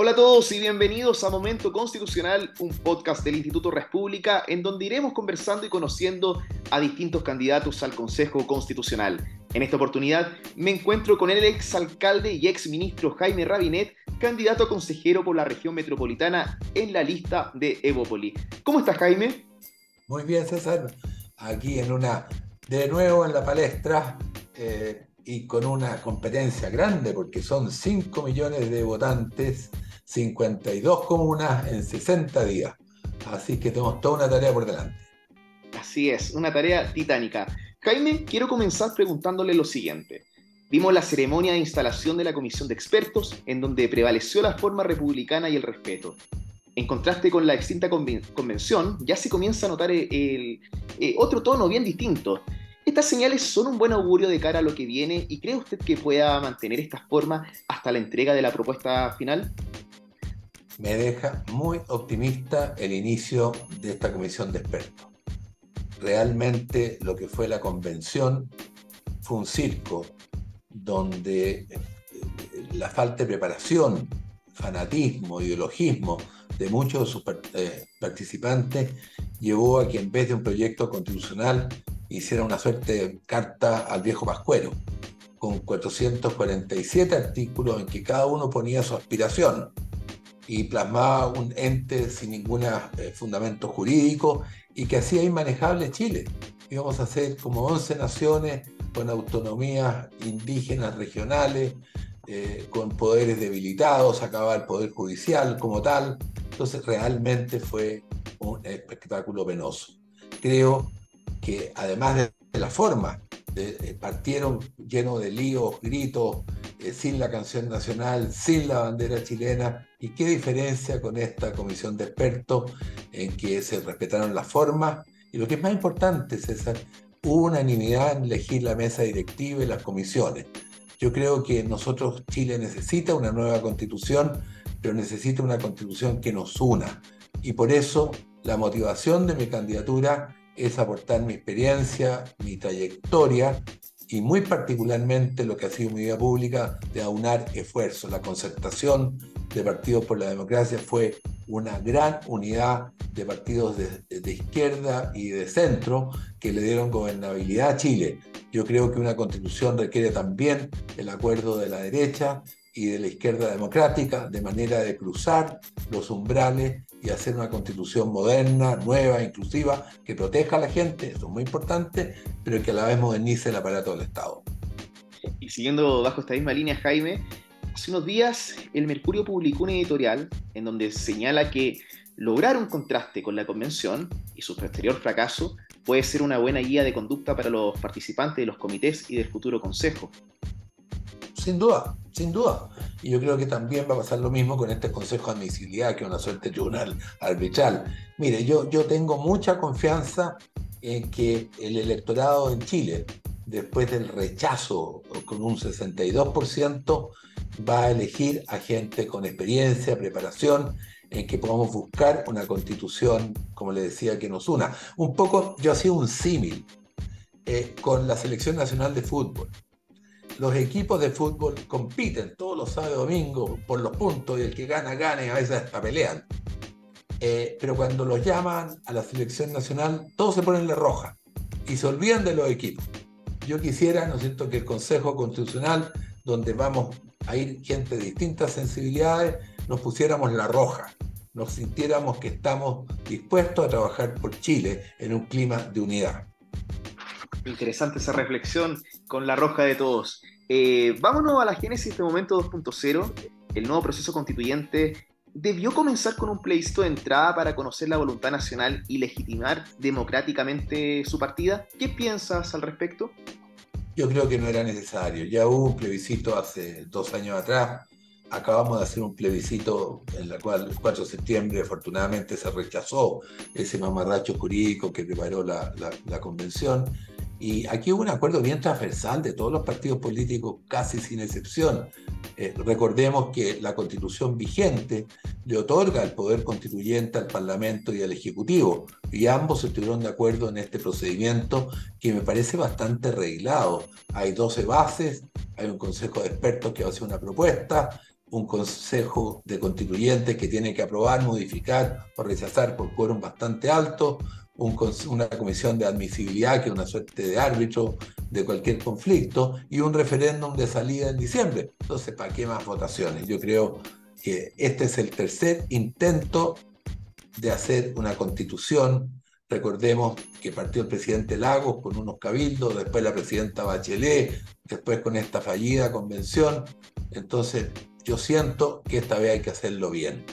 Hola a todos y bienvenidos a Momento Constitucional, un podcast del Instituto República en donde iremos conversando y conociendo a distintos candidatos al Consejo Constitucional. En esta oportunidad me encuentro con el exalcalde y exministro Jaime Rabinet, candidato a consejero por la región metropolitana en la lista de Evópoli. ¿Cómo estás, Jaime? Muy bien, César. Aquí en una, de nuevo en la palestra, eh, y con una competencia grande, porque son 5 millones de votantes 52 comunas en 60 días. Así que tenemos toda una tarea por delante. Así es, una tarea titánica. Jaime, quiero comenzar preguntándole lo siguiente. Vimos la ceremonia de instalación de la comisión de expertos, en donde prevaleció la forma republicana y el respeto. En contraste con la extinta convención, ya se comienza a notar el, eh, otro tono bien distinto. Estas señales son un buen augurio de cara a lo que viene y cree usted que pueda mantener esta forma hasta la entrega de la propuesta final? Me deja muy optimista el inicio de esta comisión de expertos. Realmente lo que fue la convención fue un circo donde eh, la falta de preparación, fanatismo, ideologismo de muchos de sus eh, participantes llevó a que en vez de un proyecto constitucional hiciera una suerte de carta al viejo Pascuero, con 447 artículos en que cada uno ponía su aspiración y plasmaba un ente sin ningún eh, fundamento jurídico y que hacía inmanejable Chile. Íbamos a ser como 11 naciones con autonomías indígenas regionales, eh, con poderes debilitados, acababa el poder judicial como tal. Entonces realmente fue un espectáculo penoso. Creo que además de la forma, eh, partieron llenos de líos, gritos, eh, sin la canción nacional, sin la bandera chilena. ¿Y qué diferencia con esta comisión de expertos en que se respetaron las formas? Y lo que es más importante, César, unanimidad en elegir la mesa directiva y las comisiones. Yo creo que nosotros, Chile necesita una nueva constitución, pero necesita una constitución que nos una. Y por eso la motivación de mi candidatura es aportar mi experiencia, mi trayectoria y muy particularmente lo que ha sido mi vida pública de aunar esfuerzos. La concertación de Partidos por la Democracia fue una gran unidad de partidos de, izquierda y de centro que le dieron gobernabilidad a Chile. Yo creo que una constitución requiere también el acuerdo de la derecha y de la izquierda democrática, de manera de cruzar los umbrales y hacer una constitución moderna, nueva, inclusiva, que proteja a la gente, eso es muy importante, pero que a la vez modernice el aparato del Estado. Y siguiendo bajo esta misma línea, Jaime, hace unos días el Mercurio publicó un editorial en donde señala que lograr un contraste con la convención y su posterior fracaso puede ser una buena guía de conducta para los participantes de los comités y del futuro consejo. Sin duda, sin duda. Y yo creo que también va a pasar lo mismo con este Consejo de Admisibilidad, que es una suerte de tribunal arbitral. Mire, yo, yo tengo mucha confianza en que el electorado en Chile, después del rechazo con un 62%, va a elegir a gente con experiencia, preparación, en que podamos buscar una constitución, como le decía, que nos una. Un poco, yo hacía un símil eh, con la Selección Nacional de Fútbol los equipos de fútbol compiten todos los sábados y domingos por los puntos y el que gana, gana y a veces hasta pelean. Eh, pero cuando los llaman a la selección nacional, todos se ponen de roja y se olvidan de los equipos. Yo quisiera, ¿no es cierto?, que el Consejo Constitucional, donde vamos a ir gente de distintas sensibilidades, nos pusiéramos la roja, nos sintiéramos que estamos dispuestos a trabajar por Chile en un clima de unidad. Interesante esa reflexión con la roja de todos. Eh, vámonos a la génesis de momento 2.0. El nuevo proceso constituyente debió comenzar con un plebiscito de entrada para conocer la voluntad nacional y legitimar democráticamente su partida. ¿Qué piensas al respecto? Yo creo que no era necesario. Ya hubo un plebiscito hace dos años atrás. Acabamos de hacer un plebiscito en el cual el 4 de septiembre afortunadamente se rechazó ese mamarracho jurídico que preparó la, la convención y aquí hubo un acuerdo bien transversal de todos los partidos políticos, casi sin excepción. Eh, recordemos que la constitución vigente le otorga el poder constituyente al Parlamento y al Ejecutivo, y ambos estuvieron de acuerdo en este procedimiento que me parece bastante arreglado. Hay 12 bases, hay un consejo de expertos que va a hacer una propuesta, un consejo de constituyentes que tiene que aprobar, modificar o rechazar por quórum bastante alto, una comisión de admisibilidad, que es una suerte de árbitro de cualquier conflicto, y un referéndum de salida en diciembre. Entonces, ¿para qué más votaciones? Yo creo que este es el tercer intento de hacer una constitución. Recordemos que partió el presidente Lagos con unos cabildos, después la presidenta Bachelet, después con esta fallida convención. Entonces, yo siento que esta vez hay que hacerlo bien.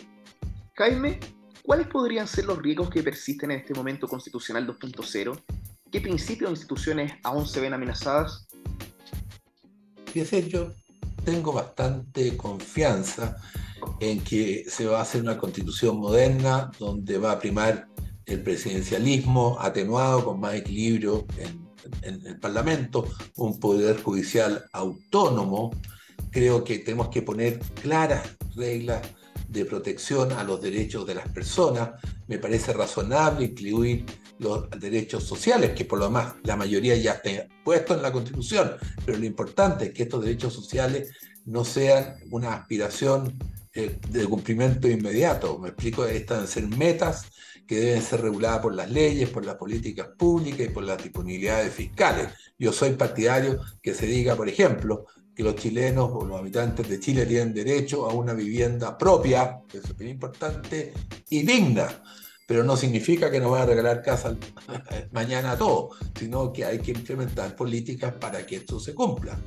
Jaime, ¿cuáles podrían ser los riesgos que persisten en este momento constitucional 2.0? ¿Qué principios o instituciones aún se ven amenazadas? Fíjese, yo tengo bastante confianza en que se va a hacer una constitución moderna donde va a primar el presidencialismo atenuado con más equilibrio en, el Parlamento, un poder judicial autónomo. Creo que tenemos que poner claras reglas de protección a los derechos de las personas. Me parece razonable incluir los derechos sociales, que por lo demás la mayoría ya está puesto en la Constitución, pero lo importante es que estos derechos sociales no sean una aspiración eh, de cumplimiento inmediato. Me explico, estas deben ser metas que deben ser reguladas por las leyes, por las políticas públicas y por las disponibilidades fiscales. Yo soy partidario que se diga, por ejemplo, que los chilenos o los habitantes de Chile tienen derecho a una vivienda propia, que es muy importante, y digna. Pero no significa que nos van a regalar casa mañana a todos, sino que hay que implementar políticas para que esto se cumpla.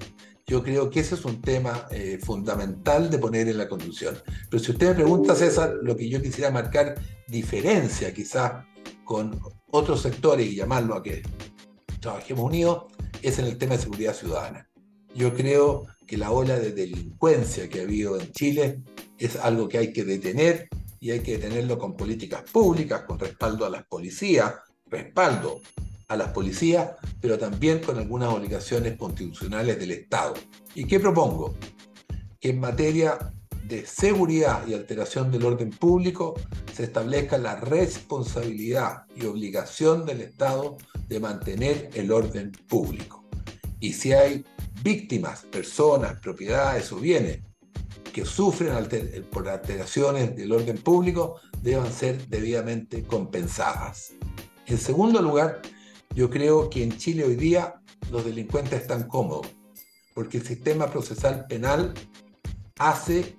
Yo creo que ese es un tema eh, fundamental de poner en la Constitución. Pero si usted me pregunta, César, lo que yo quisiera marcar diferencia quizás con otros sectores y llamarlo a que trabajemos unidos, es en el tema de seguridad ciudadana. Yo creo que la ola de delincuencia que ha habido en Chile es algo que hay que detener y hay que detenerlo con políticas públicas, con respaldo a las policías, respaldo a las policías, pero también con algunas obligaciones constitucionales del Estado. ¿Y qué propongo? Que en materia de seguridad y alteración del orden público se establezca la responsabilidad y obligación del Estado de mantener el orden público. Y si hay víctimas, personas, propiedades o bienes que sufren por alteraciones del orden público, deban ser debidamente compensadas. En segundo lugar, yo creo que en Chile hoy día los delincuentes están cómodos, porque el sistema procesal penal hace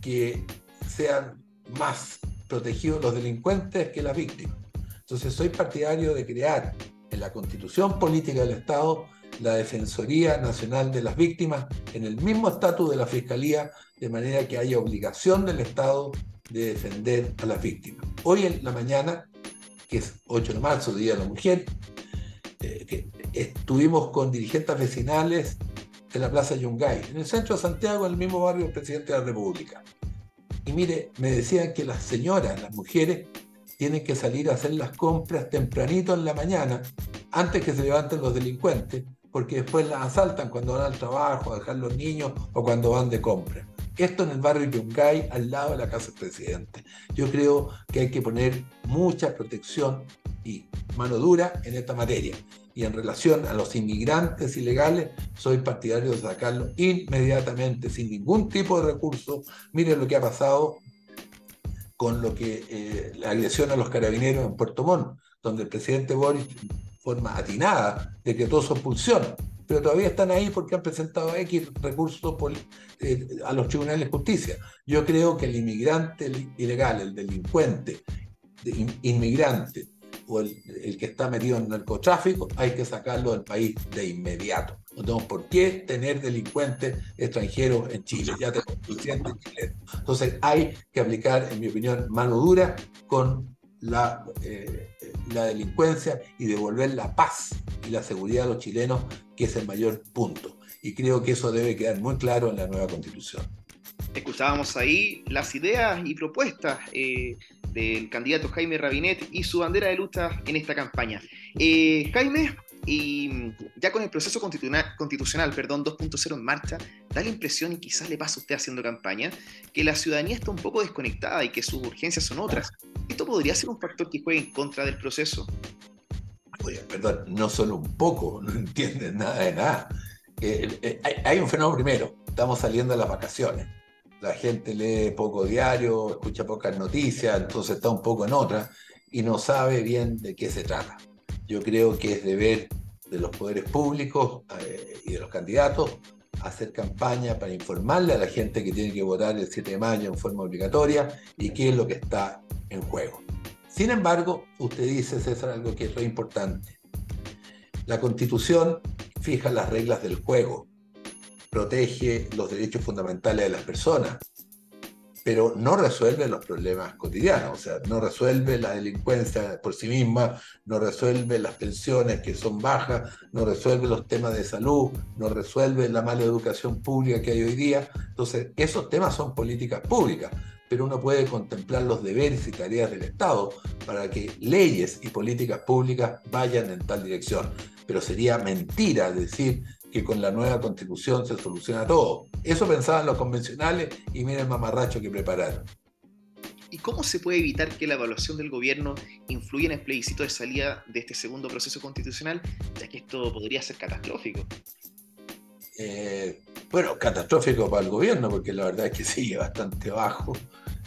que sean más protegidos los delincuentes que las víctimas. Entonces soy partidario de crear en la constitución política del Estado la Defensoría Nacional de las Víctimas en el mismo estatus de la Fiscalía, de manera que haya obligación del Estado de defender a las víctimas. Hoy en la mañana, que es 8 de marzo, Día de la Mujer, eh, estuvimos con dirigentes vecinales de la Plaza Yungay, en el centro de Santiago, en el mismo barrio del presidente de la República. Y mire, me decían que las señoras, las mujeres, tienen que salir a hacer las compras tempranito en la mañana, antes que se levanten los delincuentes, porque después las asaltan cuando van al trabajo, a dejar los niños o cuando van de compra. Esto en el barrio Yungay, al lado de la casa del presidente. Yo creo que hay que poner mucha protección y mano dura en esta materia. Y en relación a los inmigrantes ilegales, soy partidario de sacarlo inmediatamente, sin ningún tipo de recurso. Miren lo que ha pasado con lo que eh, la agresión a los carabineros en Puerto Montt, donde el presidente Boris, forma atinada, decretó su expulsión, pero todavía están ahí porque han presentado X recursos eh, a los tribunales de justicia. Yo creo que el inmigrante ilegal, el delincuente, inmigrante, o el, que está metido en narcotráfico, hay que sacarlo del país de inmediato. No tenemos por qué tener delincuentes extranjeros en Chile, ya tenemos suficientes chilenos. Entonces hay que aplicar, en mi opinión, mano dura con la, eh, la delincuencia y devolver la paz y la seguridad a los chilenos, que es el mayor punto. Y creo que eso debe quedar muy claro en la nueva constitución. Escuchábamos ahí las ideas y propuestas eh, del candidato Jaime Rabinet y su bandera de lucha en esta campaña. Eh, Jaime, y ya con el proceso constitucional, perdón, 2.0 en marcha, da la impresión, y quizás le pasa a usted haciendo campaña, que la ciudadanía está un poco desconectada y que sus urgencias son otras. ¿Esto podría ser un factor que juegue en contra del proceso? Oye, perdón, no solo un poco, no entienden nada de nada. Eh, eh, hay, hay un fenómeno primero, estamos saliendo de las vacaciones la gente lee poco diario, escucha pocas noticias, entonces está un poco en otra y no sabe bien de qué se trata. Yo creo que es deber de los poderes públicos eh, y de los candidatos hacer campaña para informarle a la gente que tiene que votar el 7 de mayo en forma obligatoria y qué es lo que está en juego. Sin embargo, usted dice, César, algo que es muy importante. La constitución fija las reglas del juego, protege los derechos fundamentales de las personas, pero no resuelve los problemas cotidianos, o sea, no resuelve la delincuencia por sí misma, no resuelve las pensiones que son bajas, no resuelve los temas de salud, no resuelve la mala educación pública que hay hoy día. Entonces, esos temas son políticas públicas, pero uno puede contemplar los deberes y tareas del Estado para que leyes y políticas públicas vayan en tal dirección. Pero sería mentira decir que con la nueva constitución se soluciona todo. Eso pensaban los convencionales y miren el mamarracho que prepararon. ¿Y cómo se puede evitar que la evaluación del gobierno influya en el plebiscito de salida de este segundo proceso constitucional, ya que esto podría ser catastrófico? Eh, bueno, catastrófico para el gobierno, porque la verdad es que sigue bastante bajo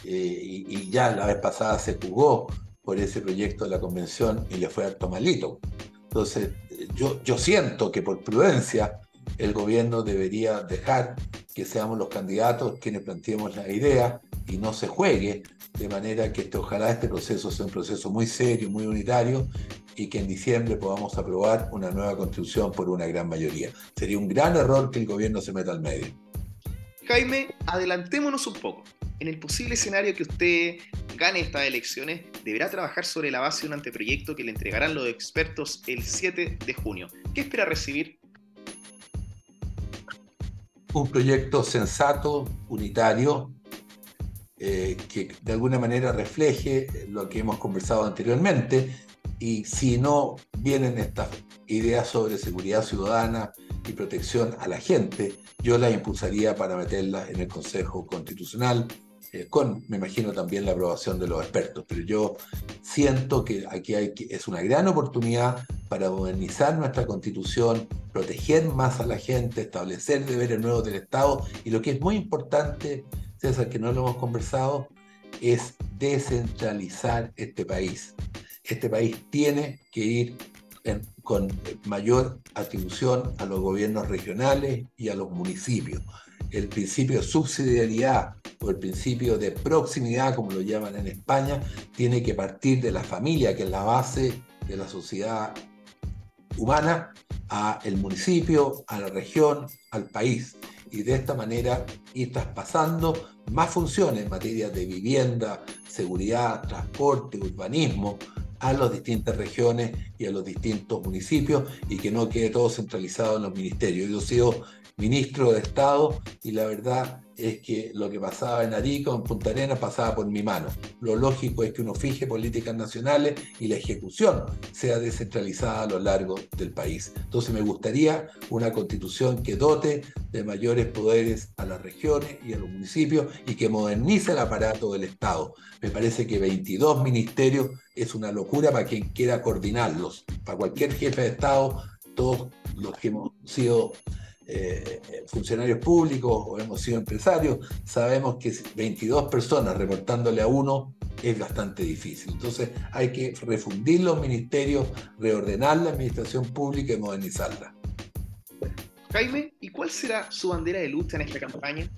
eh, y, y, ya la vez pasada se jugó por ese proyecto de la convención y le fue harto malito. Entonces, yo, siento que por prudencia el gobierno debería dejar que seamos los candidatos quienes planteemos la idea y no se juegue, de manera que este, ojalá este proceso sea un proceso muy serio, muy unitario y que en diciembre podamos aprobar una nueva constitución por una gran mayoría. Sería un gran error que el gobierno se meta al medio. Jaime, adelantémonos un poco. En el posible escenario que usted gane estas elecciones, deberá trabajar sobre la base de un anteproyecto que le entregarán los expertos el 7 de junio. ¿Qué espera recibir? Un proyecto sensato, unitario, eh, que de alguna manera refleje lo que hemos conversado anteriormente. Y si no vienen estas ideas sobre seguridad ciudadana y protección a la gente, yo las impulsaría para meterlas en el Consejo Constitucional, eh, con, me imagino, también la aprobación de los expertos. Pero yo siento que aquí hay, es una gran oportunidad para modernizar nuestra constitución, proteger más a la gente, establecer deberes nuevos del Estado y lo que es muy importante, César, que no lo hemos conversado, es descentralizar este país. Este país tiene que ir con mayor atribución a los gobiernos regionales y a los municipios el principio de subsidiariedad o el principio de proximidad, como lo llaman en España, tiene que partir de la familia, que es la base de la sociedad humana, a el municipio, a la región, al país. Y de esta manera ir traspasando más funciones en materia de vivienda, seguridad, transporte, urbanismo, a las distintas regiones y a los distintos municipios y que no quede todo centralizado en los ministerios. Yo he sido ministro de Estado y la verdad es que lo que pasaba en Arica o en Punta Arenas pasaba por mi mano. Lo lógico es que uno fije políticas nacionales y la ejecución sea descentralizada a lo largo del país. Entonces me gustaría una constitución que dote de mayores poderes a las regiones y a los municipios y que modernice el aparato del Estado. Me parece que 22 ministerios es una locura para quien quiera coordinarlos. Para cualquier jefe de Estado, todos los que hemos sido eh, funcionarios públicos o hemos sido empresarios, sabemos que 22 personas reportándole a uno es bastante difícil. Entonces hay que refundir los ministerios, reordenar la administración pública y modernizarla. Jaime, ¿y cuál será su bandera de lucha en esta campaña?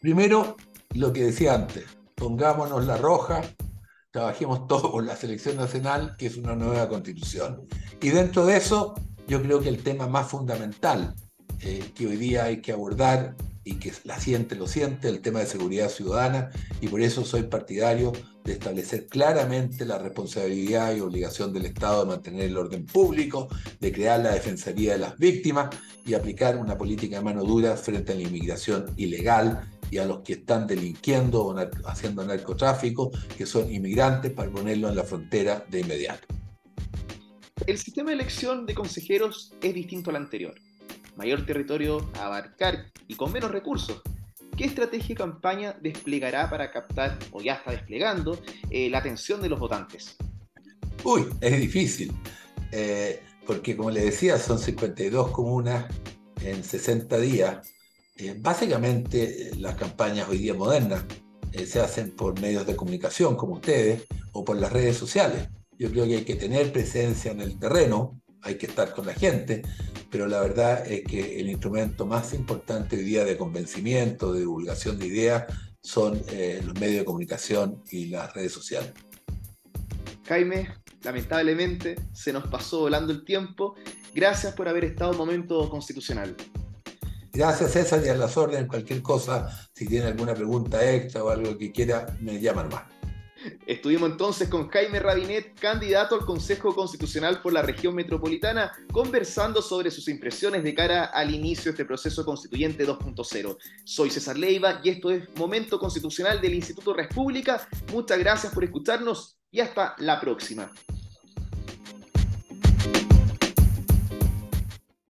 Primero, lo que decía antes, pongámonos la roja, trabajemos todos por la selección nacional, que es una nueva constitución. Y dentro de eso, yo creo que el tema más fundamental eh, que hoy día hay que abordar y que la siente lo siente, el tema de seguridad ciudadana, y por eso soy partidario de establecer claramente la responsabilidad y obligación del Estado de mantener el orden público, de crear la Defensoría de las Víctimas y aplicar una política de mano dura frente a la inmigración ilegal y a los que están delinquiendo o haciendo narcotráfico, que son inmigrantes, para ponerlo en la frontera de inmediato. El sistema de elección de consejeros es distinto al anterior. Mayor territorio a abarcar y con menos recursos. ¿Qué estrategia y campaña desplegará para captar, o ya está desplegando, eh, la atención de los votantes? Uy, es difícil, eh, porque como le decía, son 52 comunas en 60 días Eh, básicamente las campañas hoy día modernas se hacen por medios de comunicación como ustedes o por las redes sociales. Yo creo que hay que tener presencia en el terreno, hay que estar con la gente, pero la verdad es que el instrumento más importante hoy día de convencimiento, de divulgación de ideas, son eh, los medios de comunicación y las redes sociales. Jaime, lamentablemente se nos pasó volando el tiempo. Gracias por haber estado en Momento Constitucional. Gracias César y a las órdenes, cualquier cosa, si tiene alguna pregunta extra o algo que quiera, me llaman más. Estuvimos entonces con Jaime Rabinet, candidato al Consejo Constitucional por la región metropolitana, conversando sobre sus impresiones de cara al inicio de este proceso constituyente 2.0. Soy César Leiva y esto es Momento Constitucional del Instituto República. Muchas gracias por escucharnos y hasta la próxima.